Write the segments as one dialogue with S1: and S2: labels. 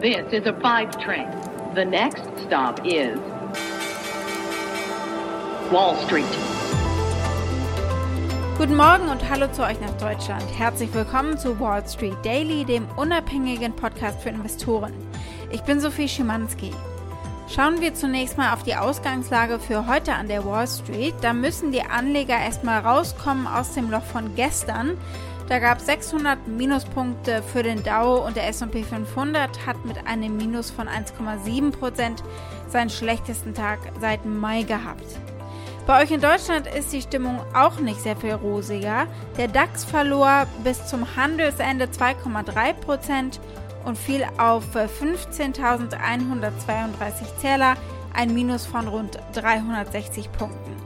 S1: This is a five train. The next stop is Wall Street.
S2: Guten Morgen und hallo zu euch nach Deutschland. Herzlich willkommen zu Wall Street Daily, dem unabhängigen Podcast für Investoren. Ich bin Sophie Schimanski. Schauen wir zunächst mal auf die Ausgangslage für heute an der Wall Street. Da müssen die Anleger erstmal rauskommen aus dem Loch von gestern. Da gab es 600 Minuspunkte für den Dow und der S&P 500 hat mit einem Minus von 1,7% seinen schlechtesten Tag seit Mai gehabt. Bei euch in Deutschland ist die Stimmung auch nicht sehr viel rosiger. Der DAX verlor bis zum Handelsende 2,3% und fiel auf 15.132 Zähler, ein Minus von rund 360 Punkten.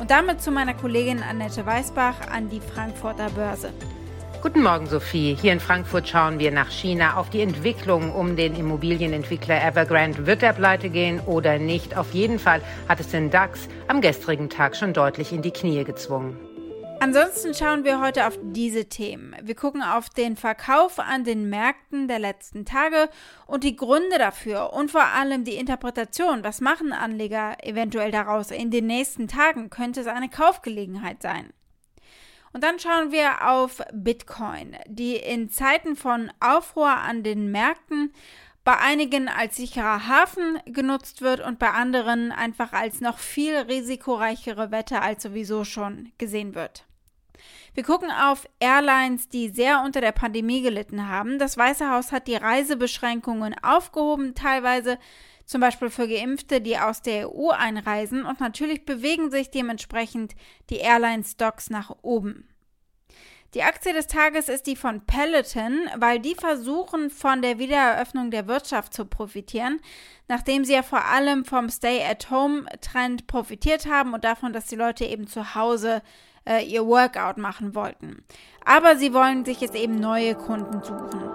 S2: Und damit zu meiner Kollegin Annette Weißbach an die Frankfurter Börse.
S3: Guten Morgen, Sophie. Hier in Frankfurt schauen wir nach China auf die Entwicklung um den Immobilienentwickler Evergrande. Wird er pleite gehen oder nicht? Auf jeden Fall hat es den DAX am gestrigen Tag schon deutlich in die Knie gezwungen.
S2: Ansonsten schauen wir heute auf diese Themen. Wir gucken auf den Verkauf an den Märkten der letzten Tage und die Gründe dafür und vor allem die Interpretation. Was machen Anleger eventuell daraus? In den nächsten Tagen könnte es eine Kaufgelegenheit sein. Und dann schauen wir auf Bitcoin, die in Zeiten von Aufruhr an den Märkten bei einigen als sicherer Hafen genutzt wird und bei anderen einfach als noch viel risikoreichere Wette als sowieso schon gesehen wird. Wir gucken auf Airlines, die sehr unter der Pandemie gelitten haben. Das Weiße Haus hat die Reisebeschränkungen aufgehoben, teilweise zum Beispiel für Geimpfte, die aus der EU einreisen. Und natürlich bewegen sich dementsprechend die Airline-Stocks nach oben. Die Aktie des Tages ist die von Peloton, weil die versuchen, von der Wiedereröffnung der Wirtschaft zu profitieren, nachdem sie ja vor allem vom Stay-at-Home-Trend profitiert haben und davon, dass die Leute eben zu Hause äh, ihr Workout machen wollten. Aber sie wollen sich jetzt eben neue Kunden suchen.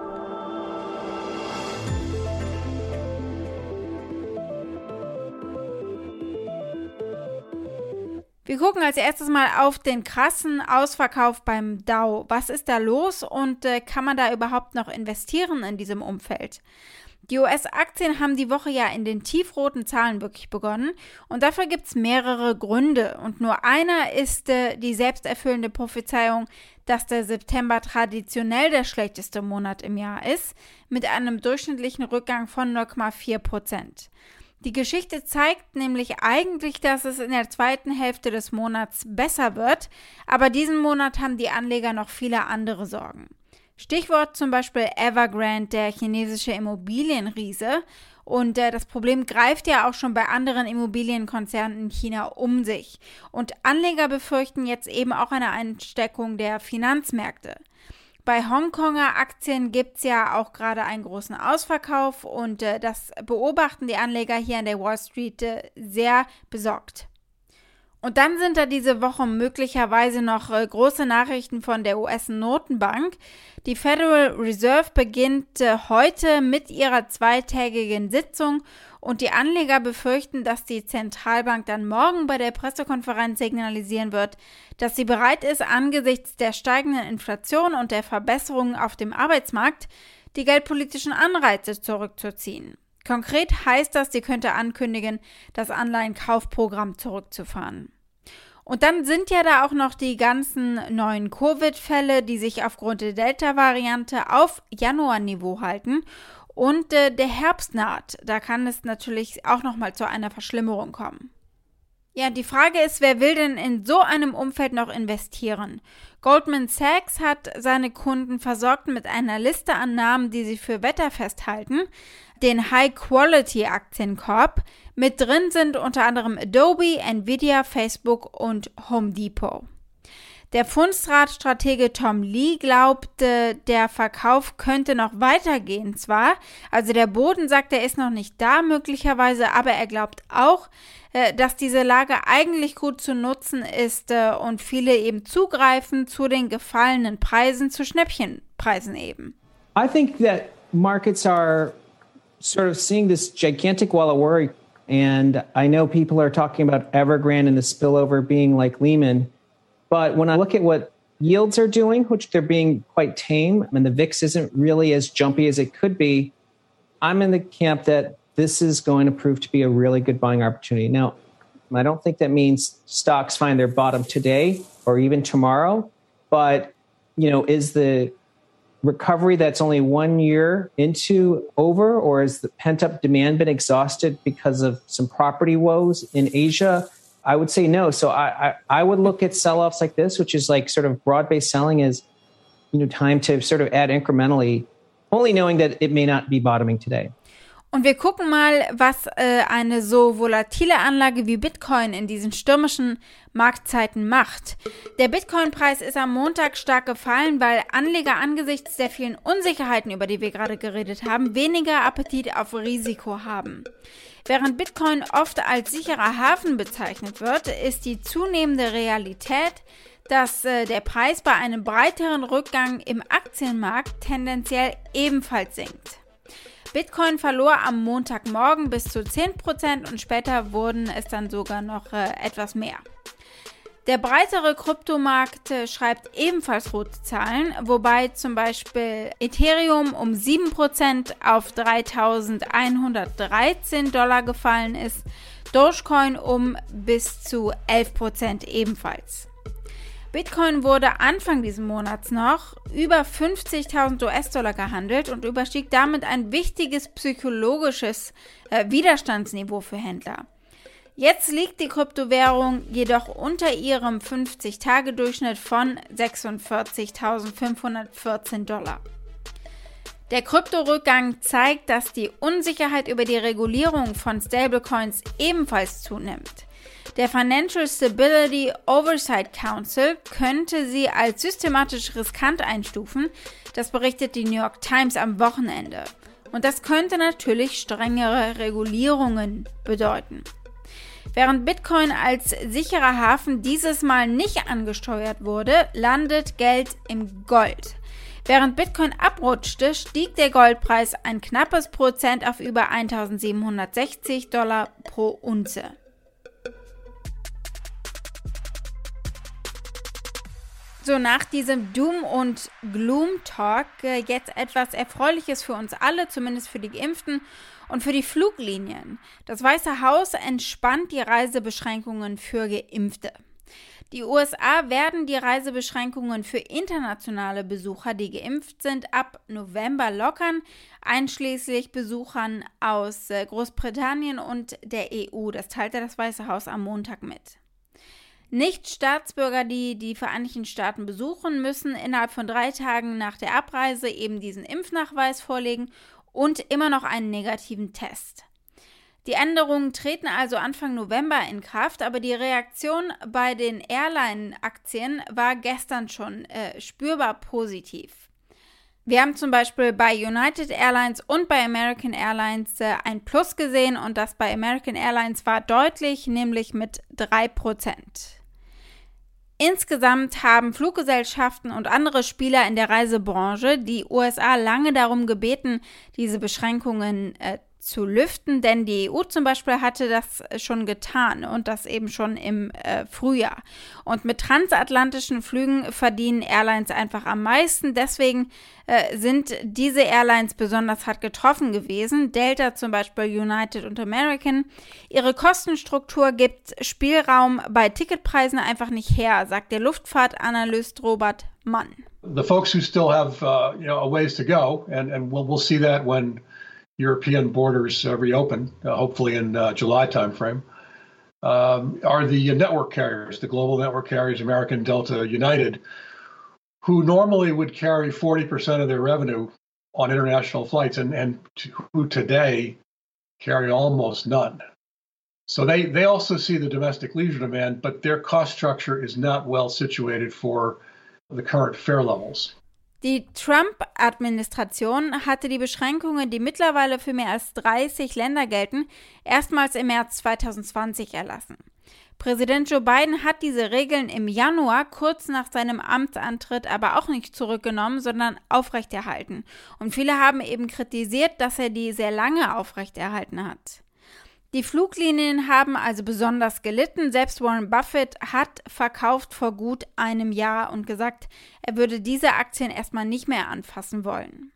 S2: Wir gucken als erstes mal auf den krassen Ausverkauf beim Dow. Was ist da los und äh, kann man da überhaupt noch investieren in diesem Umfeld? Die US-Aktien haben die Woche ja in den tiefroten Zahlen wirklich begonnen und dafür gibt es mehrere Gründe und nur einer ist äh, die selbsterfüllende Prophezeiung, dass der September traditionell der schlechteste Monat im Jahr ist, mit einem durchschnittlichen Rückgang von 0,4 Prozent. Die Geschichte zeigt nämlich eigentlich, dass es in der zweiten Hälfte des Monats besser wird, aber diesen Monat haben die Anleger noch viele andere Sorgen. Stichwort zum Beispiel Evergrande, der chinesische Immobilienriese. Und äh, das Problem greift ja auch schon bei anderen Immobilienkonzernen in China um sich. Und Anleger befürchten jetzt eben auch eine Einsteckung der Finanzmärkte. Bei Hongkonger Aktien gibt es ja auch gerade einen großen Ausverkauf und äh, das beobachten die Anleger hier an der Wall Street äh, sehr besorgt. Und dann sind da diese Woche möglicherweise noch äh, große Nachrichten von der US-Notenbank. Die Federal Reserve beginnt äh, heute mit ihrer zweitägigen Sitzung und die Anleger befürchten, dass die Zentralbank dann morgen bei der Pressekonferenz signalisieren wird, dass sie bereit ist, angesichts der steigenden Inflation und der Verbesserungen auf dem Arbeitsmarkt die geldpolitischen Anreize zurückzuziehen. Konkret heißt das, sie könnte ankündigen, das Anleihenkaufprogramm zurückzufahren. Und dann sind ja da auch noch die ganzen neuen Covid-Fälle, die sich aufgrund der Delta-Variante auf Januarniveau halten und äh, der Herbst naht. Da kann es natürlich auch noch mal zu einer Verschlimmerung kommen. Ja, die Frage ist, wer will denn in so einem Umfeld noch investieren? Goldman Sachs hat seine Kunden versorgt mit einer Liste an Namen, die sie für wetterfest halten, den High-Quality-Aktienkorb. Mit drin sind unter anderem Adobe, Nvidia, Facebook und Home Depot. Der Fundstrat-Stratege Tom Lee glaubte, der Verkauf könnte noch weitergehen zwar, also der Boden sagt, er ist noch nicht da möglicherweise, aber er glaubt auch, äh, dass diese Lage eigentlich gut zu nutzen ist äh, und viele eben zugreifen zu den gefallenen Preisen, zu Schnäppchenpreisen eben.
S4: I think that markets are sort of seeing this gigantic wall of worry and I know people are talking about Evergrande and the spillover being like Lehman. But when I look at what yields are doing, which they're being quite tame, and the VIX isn't really as jumpy as it could be, I'm in the camp that this is going to prove to be a really good buying opportunity. Now, I don't think that means stocks find their bottom today or even tomorrow, but you know, is the recovery that's only one year into over, or has the pent up demand been exhausted because of some property woes in Asia? I would say no. So I, I, I would look at sell offs like this, which is like sort of broad based selling, is, you know, time to sort of add incrementally, only knowing that it may not be bottoming today.
S2: Und wir gucken mal, was äh, eine so volatile Anlage wie Bitcoin in diesen stürmischen Marktzeiten macht. Der Bitcoin-Preis ist am Montag stark gefallen, weil Anleger angesichts der vielen Unsicherheiten, über die wir gerade geredet haben, weniger Appetit auf Risiko haben. Während Bitcoin oft als sicherer Hafen bezeichnet wird, ist die zunehmende Realität, dass äh, der Preis bei einem breiteren Rückgang im Aktienmarkt tendenziell ebenfalls sinkt. Bitcoin verlor am Montagmorgen bis zu 10% und später wurden es dann sogar noch äh, etwas mehr. Der breitere Kryptomarkt äh, schreibt ebenfalls rote Zahlen, wobei zum Beispiel Ethereum um 7% auf 3113 Dollar gefallen ist, Dogecoin um bis zu 11% ebenfalls. Bitcoin wurde Anfang dieses Monats noch über 50.000 US-Dollar gehandelt und überstieg damit ein wichtiges psychologisches äh, Widerstandsniveau für Händler. Jetzt liegt die Kryptowährung jedoch unter ihrem 50-Tage-Durchschnitt von 46.514 Dollar. Der Kryptorückgang zeigt, dass die Unsicherheit über die Regulierung von Stablecoins ebenfalls zunimmt. Der Financial Stability Oversight Council könnte sie als systematisch riskant einstufen. Das berichtet die New York Times am Wochenende. Und das könnte natürlich strengere Regulierungen bedeuten. Während Bitcoin als sicherer Hafen dieses Mal nicht angesteuert wurde, landet Geld im Gold. Während Bitcoin abrutschte, stieg der Goldpreis ein knappes Prozent auf über 1760 Dollar pro Unze. So, nach diesem Doom- und Gloom-Talk äh, jetzt etwas Erfreuliches für uns alle, zumindest für die Geimpften und für die Fluglinien. Das Weiße Haus entspannt die Reisebeschränkungen für Geimpfte. Die USA werden die Reisebeschränkungen für internationale Besucher, die geimpft sind, ab November lockern, einschließlich Besuchern aus äh, Großbritannien und der EU. Das teilte das Weiße Haus am Montag mit. Nicht-Staatsbürger, die die Vereinigten Staaten besuchen, müssen innerhalb von drei Tagen nach der Abreise eben diesen Impfnachweis vorlegen und immer noch einen negativen Test. Die Änderungen treten also Anfang November in Kraft, aber die Reaktion bei den Airline-Aktien war gestern schon äh, spürbar positiv. Wir haben zum Beispiel bei United Airlines und bei American Airlines äh, ein Plus gesehen und das bei American Airlines war deutlich, nämlich mit 3%. Insgesamt haben Fluggesellschaften und andere Spieler in der Reisebranche die USA lange darum gebeten, diese Beschränkungen äh, zu lüften, denn die EU zum Beispiel hatte das schon getan und das eben schon im äh, Frühjahr. Und mit transatlantischen Flügen verdienen Airlines einfach am meisten. Deswegen äh, sind diese Airlines besonders hart getroffen gewesen. Delta zum Beispiel, United und American. Ihre Kostenstruktur gibt Spielraum bei Ticketpreisen einfach nicht her, sagt der Luftfahrtanalyst Robert Mann.
S5: The folks who still have uh, you know a ways to go, and and we'll we'll see that when European borders uh, reopen, uh, hopefully in uh, July timeframe, um, are the network carriers, the global network carriers, American, Delta, United, who normally would carry 40% of their revenue on international flights and, and who today carry almost none. So they, they also see the domestic leisure demand, but their cost structure is not well situated for the current fare levels.
S2: Die Trump-Administration hatte die Beschränkungen, die mittlerweile für mehr als 30 Länder gelten, erstmals im März 2020 erlassen. Präsident Joe Biden hat diese Regeln im Januar kurz nach seinem Amtsantritt aber auch nicht zurückgenommen, sondern aufrechterhalten. Und viele haben eben kritisiert, dass er die sehr lange aufrechterhalten hat. Die Fluglinien haben also besonders gelitten. Selbst Warren Buffett hat verkauft vor gut einem Jahr und gesagt, er würde diese Aktien erstmal nicht mehr anfassen wollen.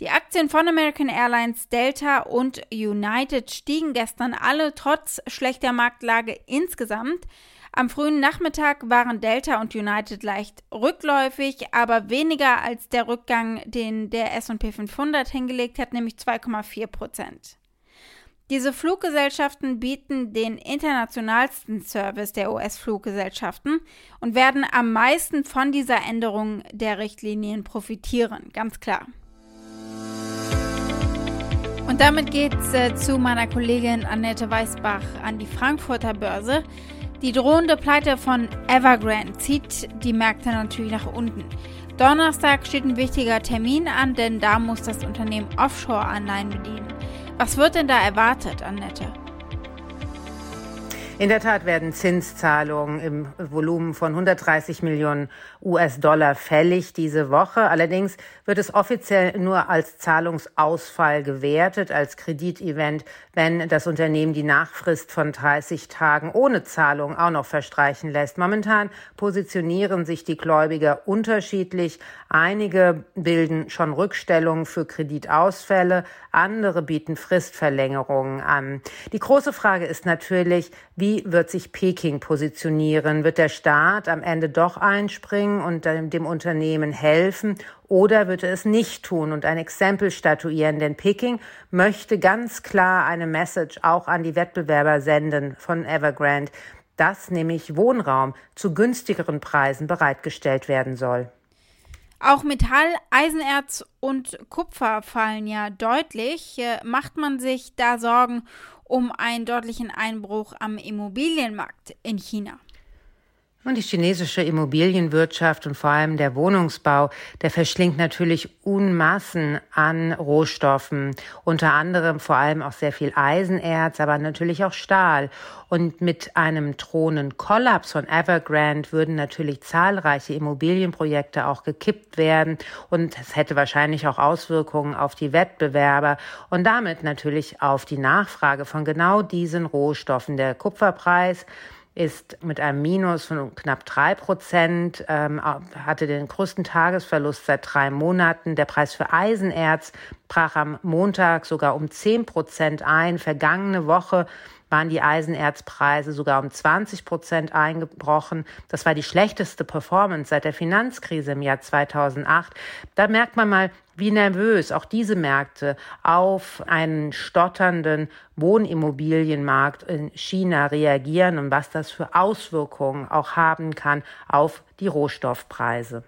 S2: Die Aktien von American Airlines, Delta und United stiegen gestern alle trotz schlechter Marktlage insgesamt. Am frühen Nachmittag waren Delta und United leicht rückläufig, aber weniger als der Rückgang, den der SP 500 hingelegt hat, nämlich 2,4 Prozent. Diese Fluggesellschaften bieten den internationalsten Service der US-Fluggesellschaften und werden am meisten von dieser Änderung der Richtlinien profitieren, ganz klar. Und damit geht's äh, zu meiner Kollegin Annette Weißbach an die Frankfurter Börse. Die drohende Pleite von Evergrande zieht die Märkte natürlich nach unten. Donnerstag steht ein wichtiger Termin an, denn da muss das Unternehmen Offshore-Anleihen bedienen. Was wird denn da erwartet, Annette?
S3: In der Tat werden Zinszahlungen im Volumen von 130 Millionen US-Dollar fällig diese Woche. Allerdings wird es offiziell nur als Zahlungsausfall gewertet, als Kreditevent, wenn das Unternehmen die Nachfrist von 30 Tagen ohne Zahlung auch noch verstreichen lässt. Momentan positionieren sich die Gläubiger unterschiedlich. Einige bilden schon Rückstellungen für Kreditausfälle, andere bieten Fristverlängerungen an. Die große Frage ist natürlich, wie wird sich Peking positionieren? Wird der Staat am Ende doch einspringen und dem Unternehmen helfen oder wird er es nicht tun und ein Exempel statuieren? Denn Peking möchte ganz klar eine Message auch an die Wettbewerber senden von Evergrande, dass nämlich Wohnraum zu günstigeren Preisen bereitgestellt werden soll.
S2: Auch Metall, Eisenerz und Kupfer fallen ja deutlich. Macht man sich da Sorgen um einen deutlichen Einbruch am Immobilienmarkt in China.
S3: Und die chinesische Immobilienwirtschaft und vor allem der Wohnungsbau, der verschlingt natürlich Unmassen an Rohstoffen, unter anderem vor allem auch sehr viel Eisenerz, aber natürlich auch Stahl. Und mit einem drohenden Kollaps von Evergrande würden natürlich zahlreiche Immobilienprojekte auch gekippt werden und es hätte wahrscheinlich auch Auswirkungen auf die Wettbewerber und damit natürlich auf die Nachfrage von genau diesen Rohstoffen. Der Kupferpreis ist mit einem Minus von knapp drei Prozent, ähm, hatte den größten Tagesverlust seit drei Monaten. Der Preis für Eisenerz brach am Montag sogar um zehn Prozent ein. Vergangene Woche waren die Eisenerzpreise sogar um 20 Prozent eingebrochen. Das war die schlechteste Performance seit der Finanzkrise im Jahr 2008. Da merkt man mal, wie nervös auch diese Märkte auf einen stotternden Wohnimmobilienmarkt in China reagieren und was das für Auswirkungen auch haben kann auf die Rohstoffpreise.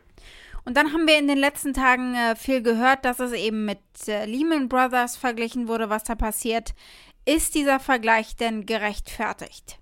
S2: Und dann haben wir in den letzten Tagen äh, viel gehört, dass es eben mit äh, Lehman Brothers verglichen wurde, was da passiert. Ist dieser Vergleich denn gerechtfertigt?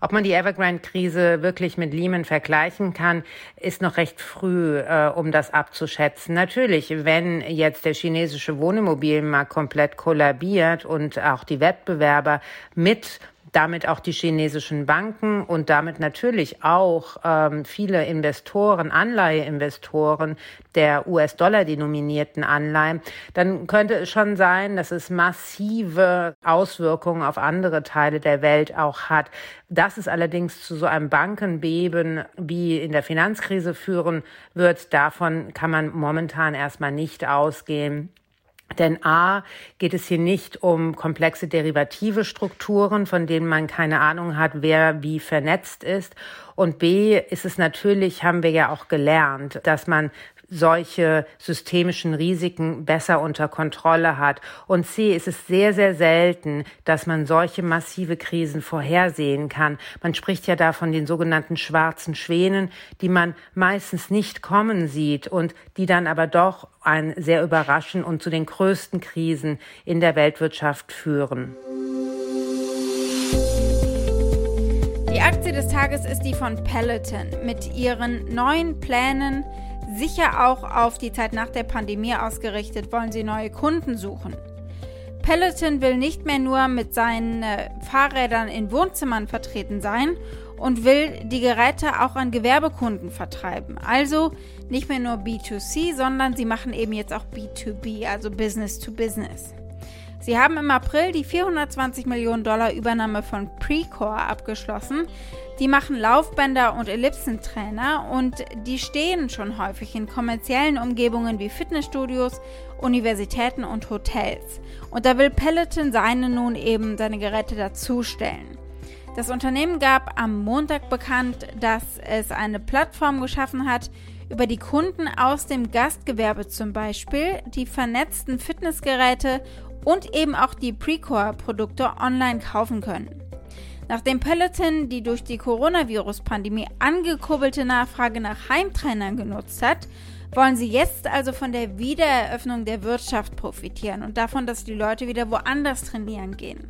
S3: Ob man die Evergrande-Krise wirklich mit Lehman vergleichen kann, ist noch recht früh, äh, um das abzuschätzen. Natürlich, wenn jetzt der chinesische Wohnimmobilienmarkt komplett kollabiert und auch die Wettbewerber mit damit auch die chinesischen Banken und damit natürlich auch ähm, viele Investoren, Anleiheinvestoren der US-Dollar-denominierten Anleihen, dann könnte es schon sein, dass es massive Auswirkungen auf andere Teile der Welt auch hat. Dass es allerdings zu so einem Bankenbeben wie in der Finanzkrise führen wird, davon kann man momentan erstmal nicht ausgehen. Denn A geht es hier nicht um komplexe derivative Strukturen, von denen man keine Ahnung hat, wer wie vernetzt ist. Und B ist es natürlich, haben wir ja auch gelernt, dass man solche systemischen Risiken besser unter Kontrolle hat. Und C ist es sehr, sehr selten, dass man solche massive Krisen vorhersehen kann. Man spricht ja da von den sogenannten schwarzen Schwänen, die man meistens nicht kommen sieht und die dann aber doch ein sehr überraschen und zu den größten Krisen in der Weltwirtschaft führen.
S2: Die Aktie des Tages ist die von Peloton mit ihren neuen Plänen, Sicher auch auf die Zeit nach der Pandemie ausgerichtet, wollen sie neue Kunden suchen. Peloton will nicht mehr nur mit seinen äh, Fahrrädern in Wohnzimmern vertreten sein und will die Geräte auch an Gewerbekunden vertreiben. Also nicht mehr nur B2C, sondern sie machen eben jetzt auch B2B, also Business to Business. Sie haben im April die 420 Millionen Dollar Übernahme von Precor abgeschlossen. Die machen Laufbänder und Ellipsentrainer und die stehen schon häufig in kommerziellen Umgebungen wie Fitnessstudios Universitäten und Hotels. Und da will Peloton seine nun eben seine Geräte dazustellen. Das Unternehmen gab am Montag bekannt, dass es eine Plattform geschaffen hat, über die Kunden aus dem Gastgewerbe zum Beispiel die vernetzten Fitnessgeräte und eben auch die Precore-Produkte online kaufen können. Nachdem Peloton die durch die Coronavirus-Pandemie angekurbelte Nachfrage nach Heimtrainern genutzt hat, wollen sie jetzt also von der Wiedereröffnung der Wirtschaft profitieren und davon, dass die Leute wieder woanders trainieren gehen.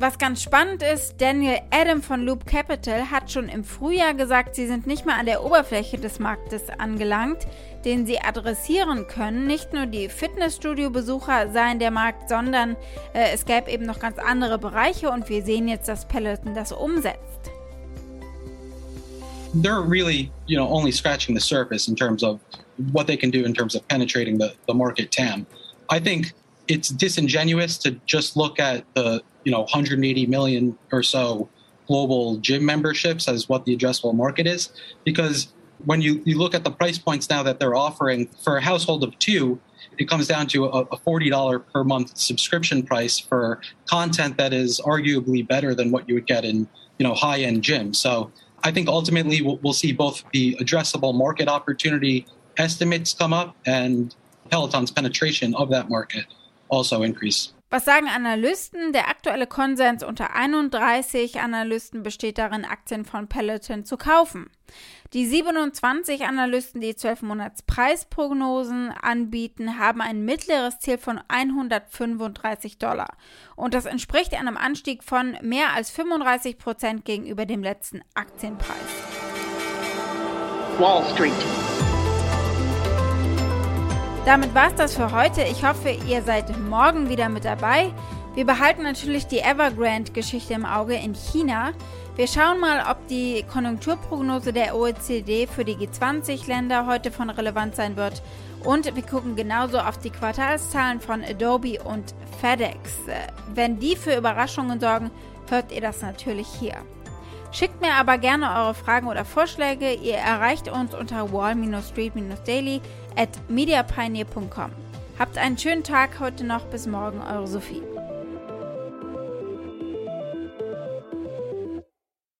S2: Was ganz spannend ist, Daniel Adam von Loop Capital hat schon im Frühjahr gesagt, sie sind nicht mehr an der Oberfläche des Marktes angelangt, den sie adressieren können. Nicht nur die Fitnessstudio-Besucher seien der Markt, sondern äh, es gäbe eben noch ganz andere Bereiche und wir sehen jetzt, dass Peloton das umsetzt.
S6: They're really, you know, only scratching the surface in terms of what they can do in terms of penetrating the, the market TAM. I think it's disingenuous to just look at the you know 180 million or so global gym memberships as what the addressable market is. Because when you, you look at the price points now that they're offering for a household of two it comes down to a, a $40 per month subscription price for content that is arguably better than what you would get in you know high end gyms so i think ultimately we'll, we'll see both the addressable market opportunity estimates come up and peloton's penetration of that market also increase
S2: Was sagen Analysten? Der aktuelle Konsens unter 31 Analysten besteht darin, Aktien von Peloton zu kaufen. Die 27 Analysten, die 12 Monats Preisprognosen anbieten, haben ein mittleres Ziel von 135 Dollar. Und das entspricht einem Anstieg von mehr als 35 Prozent gegenüber dem letzten Aktienpreis.
S1: Wall Street.
S2: Damit war es das für heute. Ich hoffe, ihr seid morgen wieder mit dabei. Wir behalten natürlich die Evergrande-Geschichte im Auge in China. Wir schauen mal, ob die Konjunkturprognose der OECD für die G20-Länder heute von Relevanz sein wird. Und wir gucken genauso auf die Quartalszahlen von Adobe und FedEx. Wenn die für Überraschungen sorgen, hört ihr das natürlich hier. Schickt mir aber gerne eure Fragen oder Vorschläge. Ihr erreicht uns unter wall-street-daily at mediapioneer.com. Habt einen schönen Tag heute noch. Bis morgen, eure Sophie.